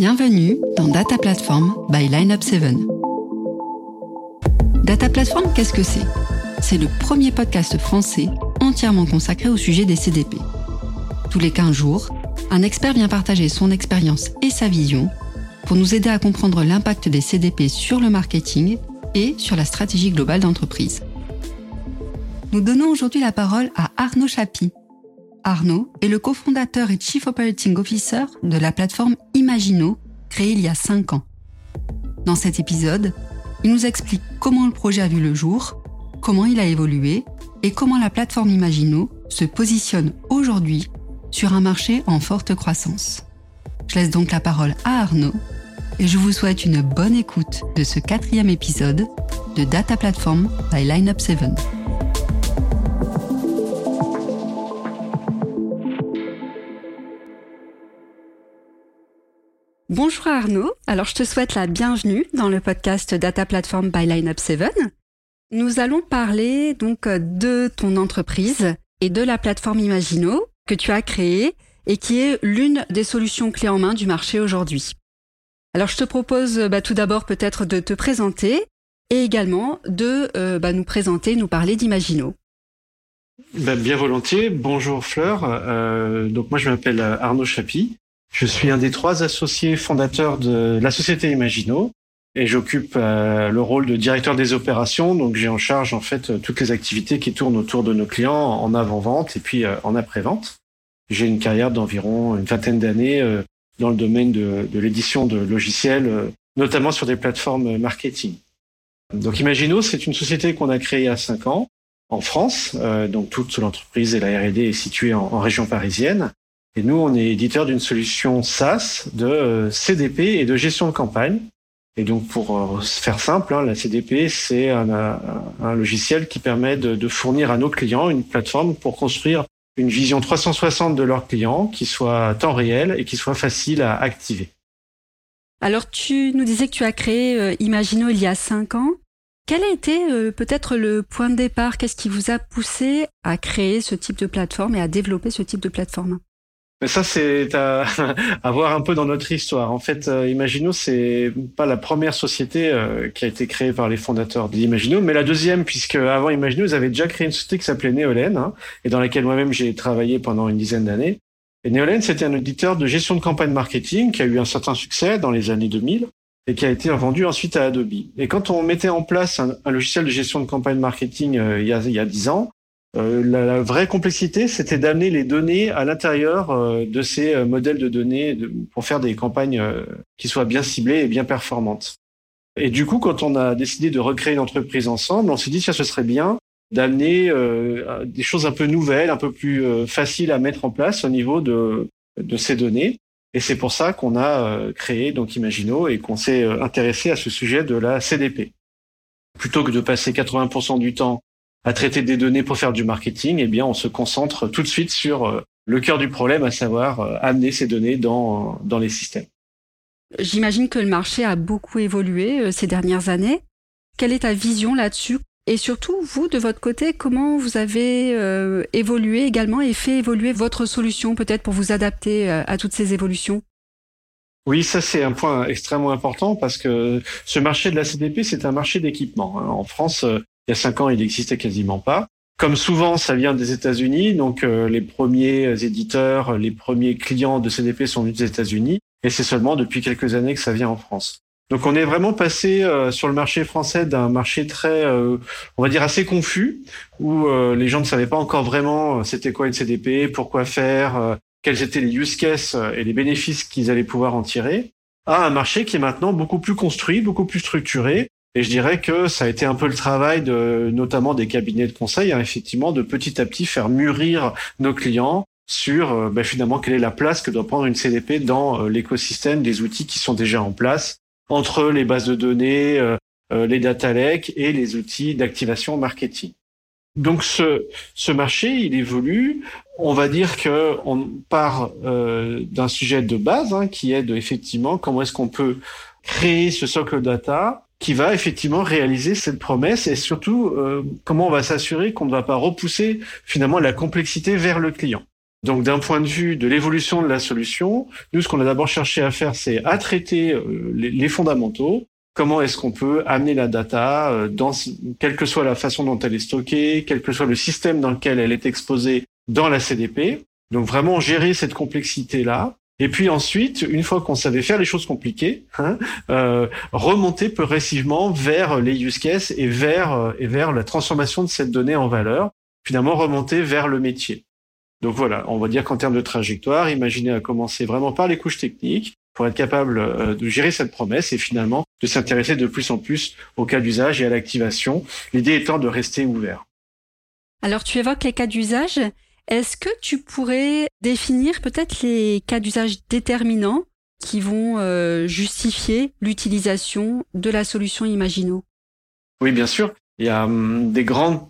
Bienvenue dans Data Platform by Lineup 7. Data Platform, qu'est-ce que c'est? C'est le premier podcast français entièrement consacré au sujet des CDP. Tous les 15 jours, un expert vient partager son expérience et sa vision pour nous aider à comprendre l'impact des CDP sur le marketing et sur la stratégie globale d'entreprise. Nous donnons aujourd'hui la parole à Arnaud Chapi. Arnaud est le cofondateur et Chief Operating Officer de la plateforme Imagino, créée il y a 5 ans. Dans cet épisode, il nous explique comment le projet a vu le jour, comment il a évolué et comment la plateforme Imagino se positionne aujourd'hui sur un marché en forte croissance. Je laisse donc la parole à Arnaud et je vous souhaite une bonne écoute de ce quatrième épisode de Data Platform by Lineup 7. Bonjour Arnaud, alors je te souhaite la bienvenue dans le podcast Data Platform by Lineup 7. Nous allons parler donc de ton entreprise et de la plateforme Imagino que tu as créée et qui est l'une des solutions clés en main du marché aujourd'hui. Alors je te propose bah, tout d'abord peut-être de te présenter et également de euh, bah, nous présenter, nous parler d'Imagino. Ben, bien volontiers. Bonjour Fleur. Euh, donc moi je m'appelle Arnaud Chapi. Je suis un des trois associés fondateurs de la société Imagino et j'occupe euh, le rôle de directeur des opérations. Donc j'ai en charge en fait toutes les activités qui tournent autour de nos clients en avant-vente et puis en après-vente. J'ai une carrière d'environ une vingtaine d'années dans le domaine de, l'édition de logiciels, euh, notamment sur des plateformes marketing. Donc Imagino, c'est une société qu'on a créée il y a cinq ans en France. Euh, donc toute l'entreprise et la R&D est située en, région parisienne. Et nous, on est éditeur d'une solution SaaS de euh, CDP et de gestion de campagne. Et donc pour faire simple, hein, la CDP, c'est un, logiciel qui permet de, fournir à nos clients une plateforme pour construire une vision 360 de leurs clients qui soit temps réel et qui soit facile à activer. Alors tu nous disais que tu as créé euh, Imagino il y a cinq ans. Quel a été euh, peut-être le point de départ? Qu'est-ce qui vous a poussé à créer ce type de plateforme et à développer ce type de plateforme? Mais ça, c'est à, à, voir un peu dans notre histoire. En fait, euh, Imagino, c'est pas la première société euh, qui a été créée par les fondateurs d'Imagino, mais la deuxième, puisque avant Imagino, ils avaient déjà créé une société qui s'appelait Neolen, hein, et dans laquelle moi-même j'ai travaillé pendant une dizaine d'années. Et Neolen, c'était un éditeur de gestion de campagne marketing qui a eu un certain succès dans les années 2000 et qui a été vendu ensuite à Adobe. Et quand on mettait en place un, logiciel de gestion de campagne marketing euh, il y a il y a dix ans, euh, la, vraie complexité, c'était d'amener les données à l'intérieur euh, de ces euh, modèles de données pour faire des campagnes qui soient bien ciblées et bien performantes. Et du coup, quand on a décidé de recréer une entreprise ensemble, on s'est dit que ce serait bien d'amener des choses un peu nouvelles, un peu plus faciles à mettre en place au niveau de, de ces données. Et c'est pour ça qu'on a créé donc Imagino et qu'on s'est intéressé à ce sujet de la CDP. Plutôt que de passer 80% du temps à traiter des données pour faire du marketing, eh bien, on se concentre tout de suite sur euh, le cœur du problème, à savoir euh, amener ces données dans, dans les systèmes. J'imagine que le marché a beaucoup évolué euh, ces dernières années. Quelle est ta vision là-dessus? Et surtout, vous, de votre côté, comment vous avez évolué également et fait évoluer votre solution peut-être pour vous adapter à toutes ces évolutions? Oui, ça c'est un point extrêmement important parce que ce marché de la CDP, c'est un marché d'équipement. Hein. En France, il y a cinq ans, il n'existait quasiment pas. Comme souvent, ça vient des États-Unis, donc euh, les premiers éditeurs, les premiers clients de CDP sont venus des États-Unis, et c'est seulement depuis quelques années que ça vient en France. Donc on est vraiment passé euh, sur le marché français d'un marché très, euh, on va dire assez confus, où les gens ne savaient pas encore vraiment c'était quoi une CDP, pourquoi faire, quels étaient les use cases et les bénéfices qu'ils allaient pouvoir en tirer, à un marché qui est maintenant beaucoup plus construit, beaucoup plus structuré, et je dirais que ça a été un peu le travail de, notamment des cabinets de conseil, hein, effectivement, de petit à petit faire mûrir nos clients sur euh, ben, finalement quelle est la place que doit prendre une CDP dans euh, l'écosystème des outils qui sont déjà en place entre les bases de données, euh, les data lakes et les outils d'activation marketing. Donc ce, ce marché, il évolue. On va dire que on part d'un sujet de base hein, qui est de effectivement comment est-ce qu'on peut créer ce socle data qui va effectivement réaliser cette promesse et surtout euh, comment on va s'assurer qu'on ne va pas repousser finalement la complexité vers le client. Donc d'un point de vue de l'évolution de la solution, nous, ce qu'on a d'abord cherché à faire, c'est à traiter euh, les, fondamentaux. Comment est-ce qu'on peut amener la data, euh, dans, quelle que soit la façon dont elle est stockée, quel que soit le système dans lequel elle est exposée dans la CDP. Donc vraiment gérer cette complexité-là. Et puis ensuite, une fois qu'on savait faire les choses compliquées, hein, euh, remonter progressivement vers les use cases et vers, et vers la transformation de cette donnée en valeur, finalement remonter vers le métier. Donc voilà, on va dire qu'en termes de trajectoire, imaginez à commencer vraiment par les couches techniques pour être capable euh, de gérer cette promesse et finalement de s'intéresser de plus en plus au cas d'usage et à l'activation, l'idée étant de rester ouvert. Alors tu évoques les cas d'usage. Est-ce que tu pourrais définir peut-être les cas d'usage déterminants qui vont euh, justifier l'utilisation de la solution Imagino? Oui, bien sûr. Il y a hum, des grandes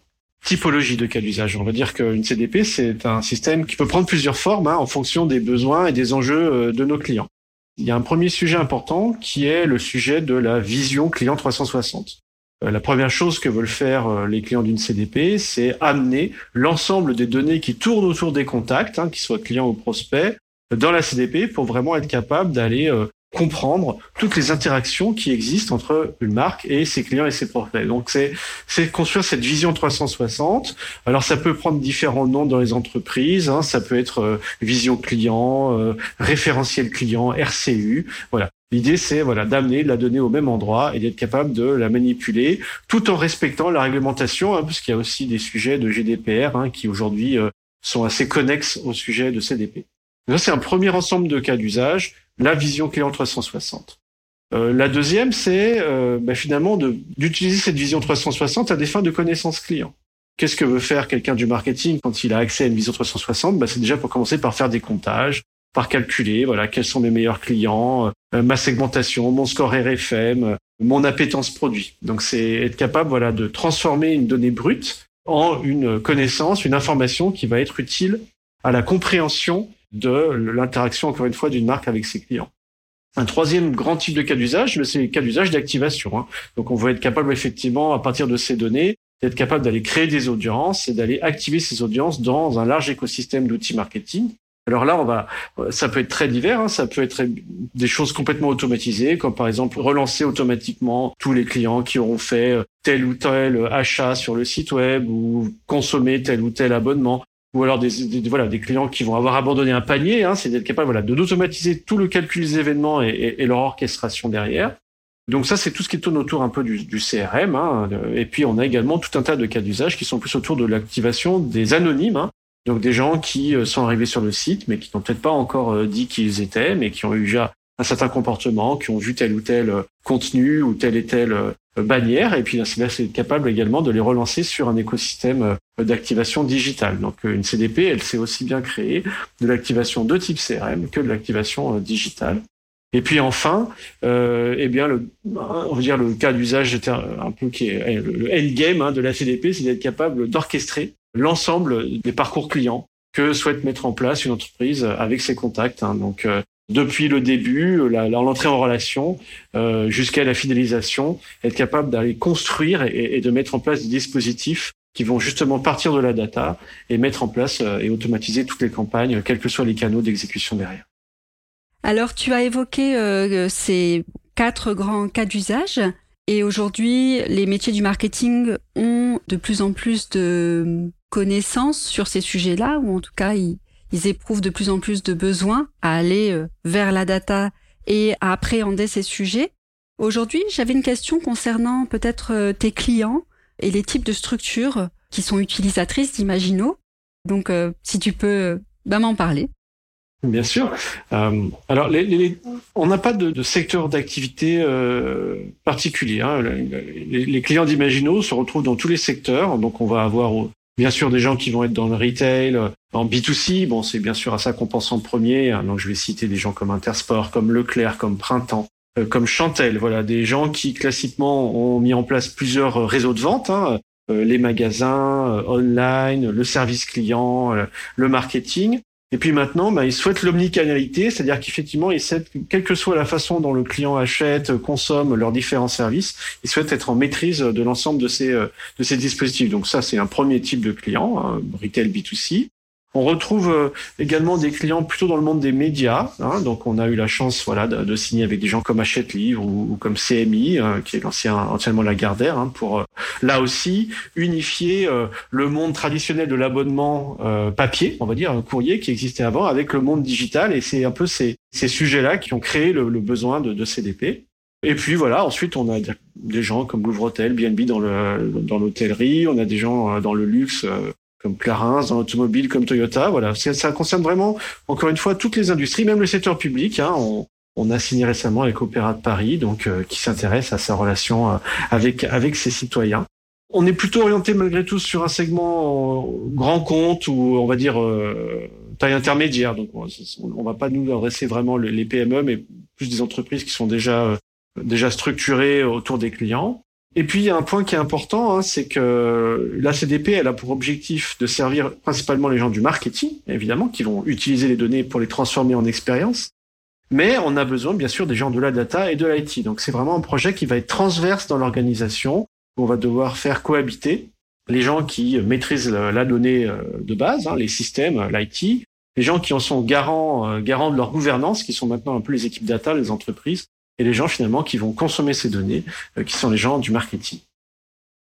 typologie de cas d'usage. On va dire qu'une CDP, c'est un système qui peut prendre plusieurs formes hein, en fonction des besoins et des enjeux euh, de nos clients. Il y a un premier sujet important qui est le sujet de la vision client 360. Euh, la première chose que veulent faire euh, les clients d'une CDP, c'est amener l'ensemble des données qui tournent autour des contacts, hein, qu'ils soient clients ou prospects, dans la CDP pour vraiment être capable d'aller comprendre toutes les interactions qui existent entre une marque et ses clients et ses prospects. Donc c'est c'est construire cette vision 360. Alors ça peut prendre différents noms dans les entreprises. Hein. Ça peut être euh, vision client, euh, référentiel client, RCU. Voilà. L'idée, c'est voilà d'amener la donnée au même endroit et d'être capable de la manipuler, tout en respectant la réglementation, hein, parce qu'il y a aussi des sujets de GDPR hein, qui aujourd'hui euh, sont assez connexes au sujet de CDP. Ça, c'est un premier ensemble de cas d'usage la vision client 360. Euh, la deuxième, c'est euh, bah, finalement d'utiliser cette vision 360 à des fins de connaissance client. Qu'est-ce que veut faire quelqu'un du marketing quand il a accès à une vision 360 bah, C'est déjà pour commencer par faire des comptages, par calculer voilà quels sont mes meilleurs clients, euh, ma segmentation, mon score RFM, mon appétence produit. Donc c'est être capable voilà de transformer une donnée brute en une connaissance, une information qui va être utile à la compréhension de l'interaction, encore une fois, d'une marque avec ses clients. Un troisième grand type de cas d'usage, c'est le cas d'usage d'activation. Hein. Donc, on va être capable effectivement, à partir de ces données, d'être capable d'aller créer des audiences et d'aller activer ces audiences dans un large écosystème d'outils marketing. Alors là, on va, ça peut être très divers. Hein. Ça peut être des choses complètement automatisées, comme par exemple relancer automatiquement tous les clients qui auront fait tel ou tel achat sur le site web ou consommer tel ou tel abonnement ou alors des, voilà des clients qui vont avoir abandonné un panier, hein, c'est d'être capable voilà de d'automatiser tout le calcul des événements et, leur orchestration derrière. Donc ça c'est tout ce qui tourne autour un peu du, du CRM. Hein, et puis on a également tout un tas de cas d'usage qui sont plus autour de l'activation des anonymes. Hein, donc des gens qui euh, sont arrivés sur le site mais qui n'ont peut-être pas encore euh, dit qui ils étaient, mais qui ont eu déjà un certain comportement, qui ont vu tel ou tel euh, contenu ou tel et tel bannière. Et puis c'est capable également de les relancer sur un écosystème d'activation digitale. Donc une CDP, elle sait aussi bien créer de l'activation de type CRM que de l'activation digitale. Et puis enfin, euh, eh bien, le, on va dire le cas d'usage un peu qui est eh, le endgame hein, de la CDP, c'est d'être capable d'orchestrer l'ensemble des parcours clients que souhaite mettre en place une entreprise avec ses contacts. Hein. Donc euh, depuis le début, l'entrée en relation, euh, jusqu'à la fidélisation, être capable d'aller construire et, et, de mettre en place des dispositifs qui vont justement partir de la data et mettre en place euh, et automatiser toutes les campagnes, quels que soient les canaux d'exécution derrière. Alors, tu as évoqué euh, ces quatre grands cas d'usage. Et aujourd'hui, les métiers du marketing ont de plus en plus de connaissances sur ces sujets-là, ou en tout cas, ils, éprouvent de plus en plus de besoin à aller euh, vers la data et à appréhender ces sujets. Aujourd'hui, j'avais une question concernant peut-être tes clients et les types de structures qui sont utilisatrices d'Imagino. Donc, euh, si tu peux bah, m'en parler. Bien sûr. Euh, alors, on n'a pas de, secteur d'activité euh, particulier. Hein. Les, les, clients d'Imagino se retrouvent dans tous les secteurs. Donc, on va avoir bien sûr des gens qui vont être dans le retail, en B2C. Bon, c'est bien sûr à ça qu'on pense en premier. Hein. Donc, je vais citer des gens comme Intersport, comme Leclerc, comme Printemps, euh, comme Chantel, voilà, des gens qui classiquement ont mis en place plusieurs réseaux de vente, hein, euh, les magasins, euh, online, le service client, le marketing. Et puis maintenant, bah, ils souhaitent l'omnicanalité, c'est-à-dire qu'effectivement, ils souhaitent, quelle que soit la façon dont le client achète, consomme leurs différents services, ils souhaitent être en maîtrise de l'ensemble de ces de ces dispositifs. Donc ça, c'est un premier type de client, hein, retail B2C. On retrouve euh, également des clients plutôt dans le monde des médias. Hein. donc, on a eu la chance, voilà, de, signer avec des gens comme Hachette Livre ou, comme CMI, euh, qui est l'ancien anciennement Lagardère, hein, pour euh, là aussi unifier le monde traditionnel de l'abonnement papier, on va dire, courrier qui existait avant, avec le monde digital. Et c'est un peu ces, ces sujets-là qui ont créé le, besoin de, de, CDP. Et puis voilà, ensuite on a des gens comme Louvre-Hôtel, BNB dans le dans l'hôtellerie, on a des gens dans le luxe comme Clarins, dans l'automobile, comme Toyota. Voilà, ça concerne vraiment, encore une fois, toutes les industries, même le secteur public. Hein. On, on, a signé récemment avec Opéra de Paris, donc euh, qui s'intéresse à sa relation euh, avec avec ses citoyens. On est plutôt orienté malgré tout sur un segment euh, grand compte ou on va dire taille intermédiaire. Donc on, on va pas nous adresser vraiment les PME, mais plus des entreprises qui sont déjà déjà structurées autour des clients. Et puis il y a un point qui est important, hein, c'est que la CDP, elle a pour objectif de servir principalement les gens du marketing, évidemment, qui vont utiliser les données pour les transformer en expérience. Mais on a besoin, bien sûr, des gens de la data et de l'IT. Donc c'est vraiment un projet qui va être transverse dans l'organisation, on va devoir faire cohabiter les gens qui maîtrisent la donnée euh, de base, hein, les systèmes, l'IT, les gens qui en sont garants, euh, garants de leur gouvernance, qui sont maintenant un peu les équipes data, les entreprises, et les gens finalement qui vont consommer ces données, euh, qui sont les gens du marketing.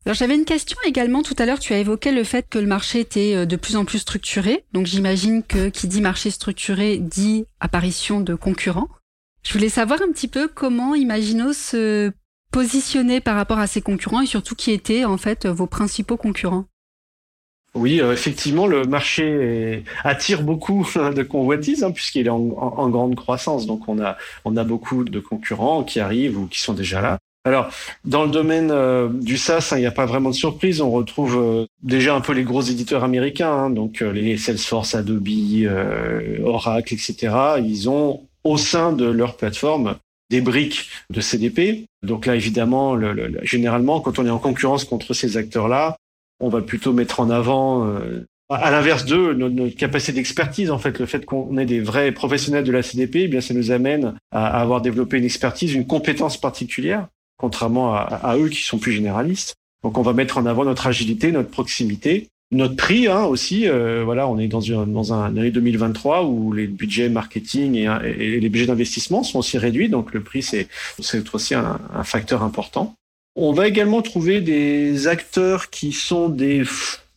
Alors j'avais une question également tout à l'heure, tu as évoqué le fait que le marché était euh, de plus en plus structuré. Donc j'imagine que qui dit marché structuré dit apparition de concurrents. Je voulais savoir un petit peu comment Imagino se positionnait par rapport à ses concurrents et surtout qui étaient en fait vos principaux concurrents. Oui, euh, effectivement, le marché attire beaucoup de convoitises hein, puisqu'il est en, grande croissance. Donc, on a, on a beaucoup de concurrents qui arrivent ou qui sont déjà là. Alors, dans le domaine euh, du SaaS, hein, il n'y a pas vraiment de surprise. On retrouve euh, déjà un peu les gros éditeurs américains, hein, donc les Salesforce, Adobe, Oracle, etc. Ils ont au sein de leur plateforme des briques de CDP. Donc là, évidemment, le, généralement, quand on est en concurrence contre ces acteurs-là, on va plutôt mettre en avant, euh, à l'inverse d'eux, notre, capacité d'expertise. En fait, le fait qu'on ait des vrais professionnels de la CDP, eh bien, ça nous amène à, avoir développé une expertise, une compétence particulière, contrairement à, eux qui sont plus généralistes. Donc, on va mettre en avant notre agilité, notre proximité, notre prix hein, aussi. Euh, voilà, on est dans, une, dans un année 2023 où les budgets marketing et, les budgets d'investissement sont aussi réduits. Donc, le prix, c'est aussi un, un facteur important. On va également trouver des acteurs qui sont des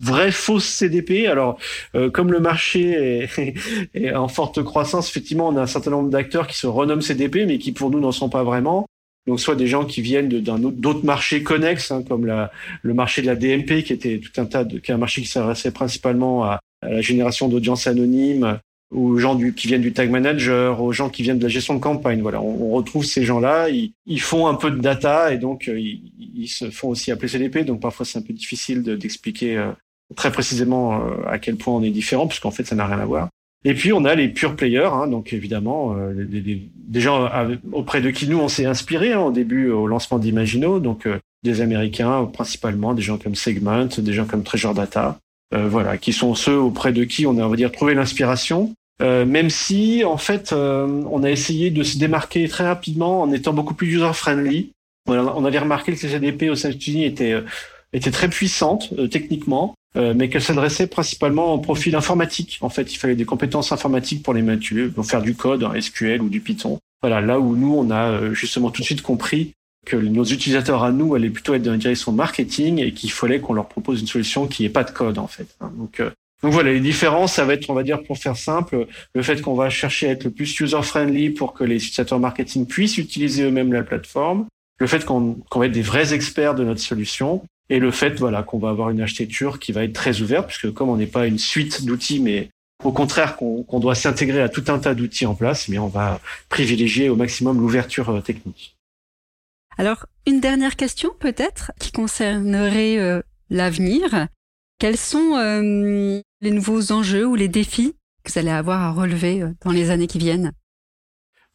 vrais fausses CDP. Alors, euh, comme le marché est, en forte croissance, effectivement, on a un certain nombre d'acteurs qui se renomment CDP, mais qui pour nous n'en sont pas vraiment. Donc, soit des gens qui viennent d'un d'autres marchés connexes, hein, comme la, le marché de la DMP, qui était tout un tas de, qui est un marché qui s'adressait principalement à, à la génération d'audience anonyme, aux gens du, qui viennent du tag manager, aux gens qui viennent de la gestion de campagne. Voilà, on, retrouve ces gens-là. Ils, ils, font un peu de data et donc euh, ils, ils, se font aussi appeler CDP. Donc parfois c'est un peu difficile d'expliquer euh, très précisément euh, à quel point on est différent, puisqu'en fait ça n'a rien à voir. Et puis on a les pure players, hein, donc évidemment des, gens auprès de qui nous on s'est inspiré hein, au début au lancement d'Imagino, donc des Américains principalement, des gens comme Segment, des gens comme Treasure Data, voilà, qui sont ceux auprès de qui on a on va dire trouvé l'inspiration euh, même si, en fait, euh, on a essayé de se démarquer très rapidement en étant beaucoup plus user-friendly. On avait remarqué que les CDP aux États-Unis étaient, euh, étaient très puissantes techniquement, mais qu'elles s'adressaient principalement au profil informatique. En fait, il fallait des compétences informatiques pour les manipuler, pour faire du code, SQL ou du Python. Voilà, là où nous, on a justement tout de suite compris que nos utilisateurs à nous allaient plutôt être dans une direction marketing et qu'il fallait qu'on leur propose une solution qui n'ait pas de code en fait. Hein. Donc donc voilà, les différences, ça va être, on va dire, pour faire simple, le fait qu'on va chercher à être le plus user-friendly pour que les utilisateurs marketing puissent utiliser eux-mêmes la plateforme, le fait qu'on va être des vrais experts de notre solution, et le fait voilà qu'on va avoir une architecture qui va être très ouverte, puisque comme on n'est pas une suite d'outils, mais au contraire qu'on doit s'intégrer à tout un tas d'outils en place, mais on va privilégier au maximum l'ouverture euh, technique. Alors, une dernière question peut-être qui concernerait euh, l'avenir. Quels sont euh, les nouveaux enjeux ou les défis que vous allez avoir à relever euh, dans les années qui viennent?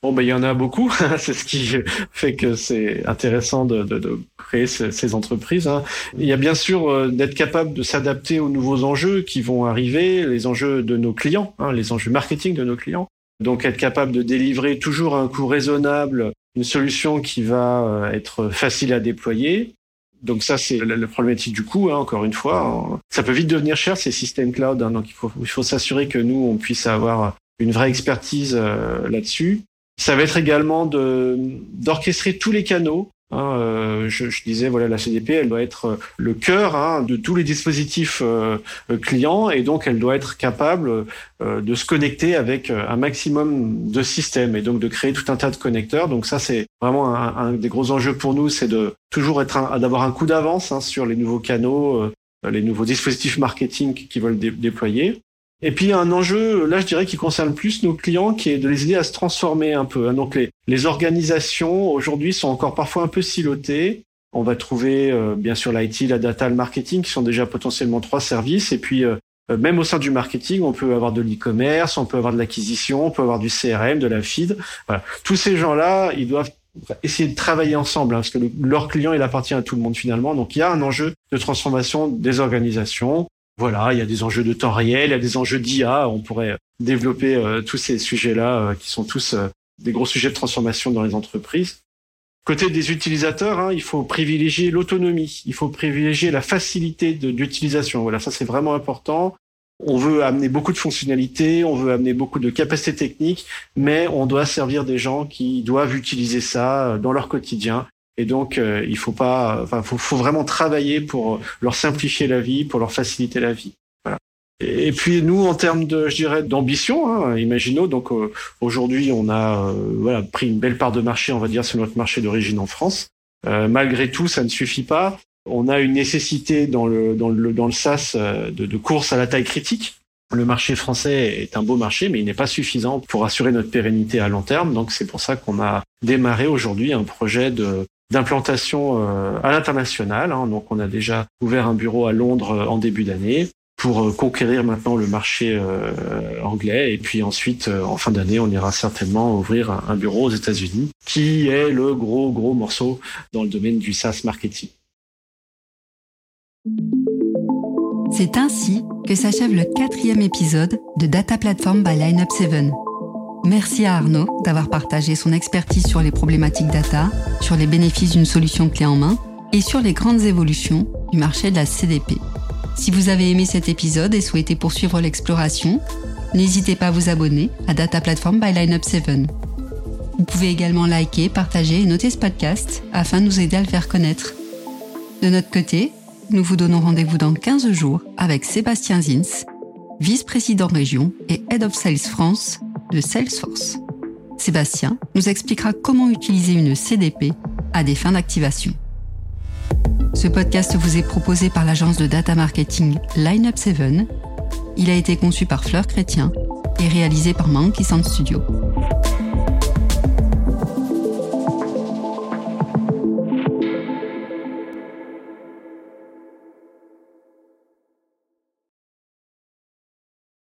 Bon, ben, il y en a beaucoup. c'est ce qui fait que c'est intéressant de, de, créer ces, entreprises. Hein. Il y a bien sûr d'être capable de s'adapter aux nouveaux enjeux qui vont arriver, les enjeux de nos clients, hein, les enjeux marketing de nos clients. Donc, être capable de délivrer toujours à un coût raisonnable une solution qui va être facile à déployer, Donc ça, c'est la, problématique du coût, hein, encore une fois. Ça peut vite devenir cher, ces systèmes cloud. Hein, donc il faut, s'assurer que nous, on puisse avoir une vraie expertise euh, là-dessus. Ça va être également d'orchestrer tous les canaux Hein, euh, je, disais, voilà, la CDP, elle doit être euh, le cœur hein, de tous les dispositifs euh, clients et donc elle doit être capable de se connecter avec un maximum de systèmes et donc de créer tout un tas de connecteurs. Donc ça, c'est vraiment un, des gros enjeux pour nous, c'est de toujours être d'avoir un coup d'avance hein, sur les nouveaux canaux, les nouveaux dispositifs marketing qui veulent déployer. Et puis un enjeu, là je dirais, qui concerne plus nos clients, qui est de les aider à se transformer un peu. Hein. Donc les, les organisations aujourd'hui sont encore parfois un peu silotées. On va trouver euh, bien sûr l'IT, la data, le marketing, qui sont déjà potentiellement trois services. Et puis euh, euh, même au sein du marketing, on peut avoir de l'e-commerce, on peut avoir de l'acquisition, on peut avoir du CRM, de la feed. Voilà. Tous ces gens-là, ils doivent essayer de travailler ensemble, hein, parce que leur client, il appartient à tout le monde finalement. Donc il y a un enjeu de transformation des organisations. Voilà, il y a des enjeux de temps réel, il y a des enjeux d'IA. On pourrait développer euh, tous ces sujets-là euh, qui sont tous euh, des gros sujets de transformation dans les entreprises. Côté des utilisateurs, hein, il faut privilégier l'autonomie, il faut privilégier la facilité d'utilisation. Voilà, ça c'est vraiment important. On veut amener beaucoup de fonctionnalités, on veut amener beaucoup de capacités techniques, mais on doit servir des gens qui doivent utiliser ça dans leur quotidien et donc, euh, il faut pas, enfin, faut, faut, vraiment travailler pour leur simplifier la vie, pour leur faciliter la vie. Voilà. Et puis nous, en termes de, je dirais, d'ambition, hein, imaginons. Donc euh, aujourd'hui, on a euh, voilà pris une belle part de marché, on va dire, sur notre marché d'origine en France. malgré tout, ça ne suffit pas. On a une nécessité dans le dans le dans le SaaS de, de course à la taille critique. Le marché français est un beau marché, mais il n'est pas suffisant pour assurer notre pérennité à long terme. Donc c'est pour ça qu'on a démarré aujourd'hui un projet de d'implantation euh, à l'international. Hein. Donc on a déjà ouvert un bureau à Londres euh, en début d'année pour euh, conquérir maintenant le marché anglais. Et puis ensuite, en fin d'année, on ira certainement ouvrir un, bureau aux États-Unis, qui est le gros, gros morceau dans le domaine du SaaS marketing. C'est ainsi que s'achève le quatrième épisode de Data Platform by Lineup 7. Merci à Arnaud d'avoir partagé son expertise sur les problématiques data, sur les bénéfices d'une solution clé en main et sur les grandes évolutions du marché de la CDP. Si vous avez aimé cet épisode et souhaitez poursuivre l'exploration, n'hésitez pas à vous abonner à Data Platform by Lineup 7. Vous pouvez également liker, partager et noter ce podcast afin de nous aider à le faire connaître. De notre côté, nous vous donnons rendez-vous dans 15 jours avec Sébastien Zins, vice-président région et Head of Sales France Salesforce. Sébastien nous expliquera comment utiliser une CDP à des fins d'activation. Ce podcast vous est proposé par l'agence de data marketing Lineup 7. Il a été conçu par Fleur Chrétien et réalisé par Monkey Sound Studio.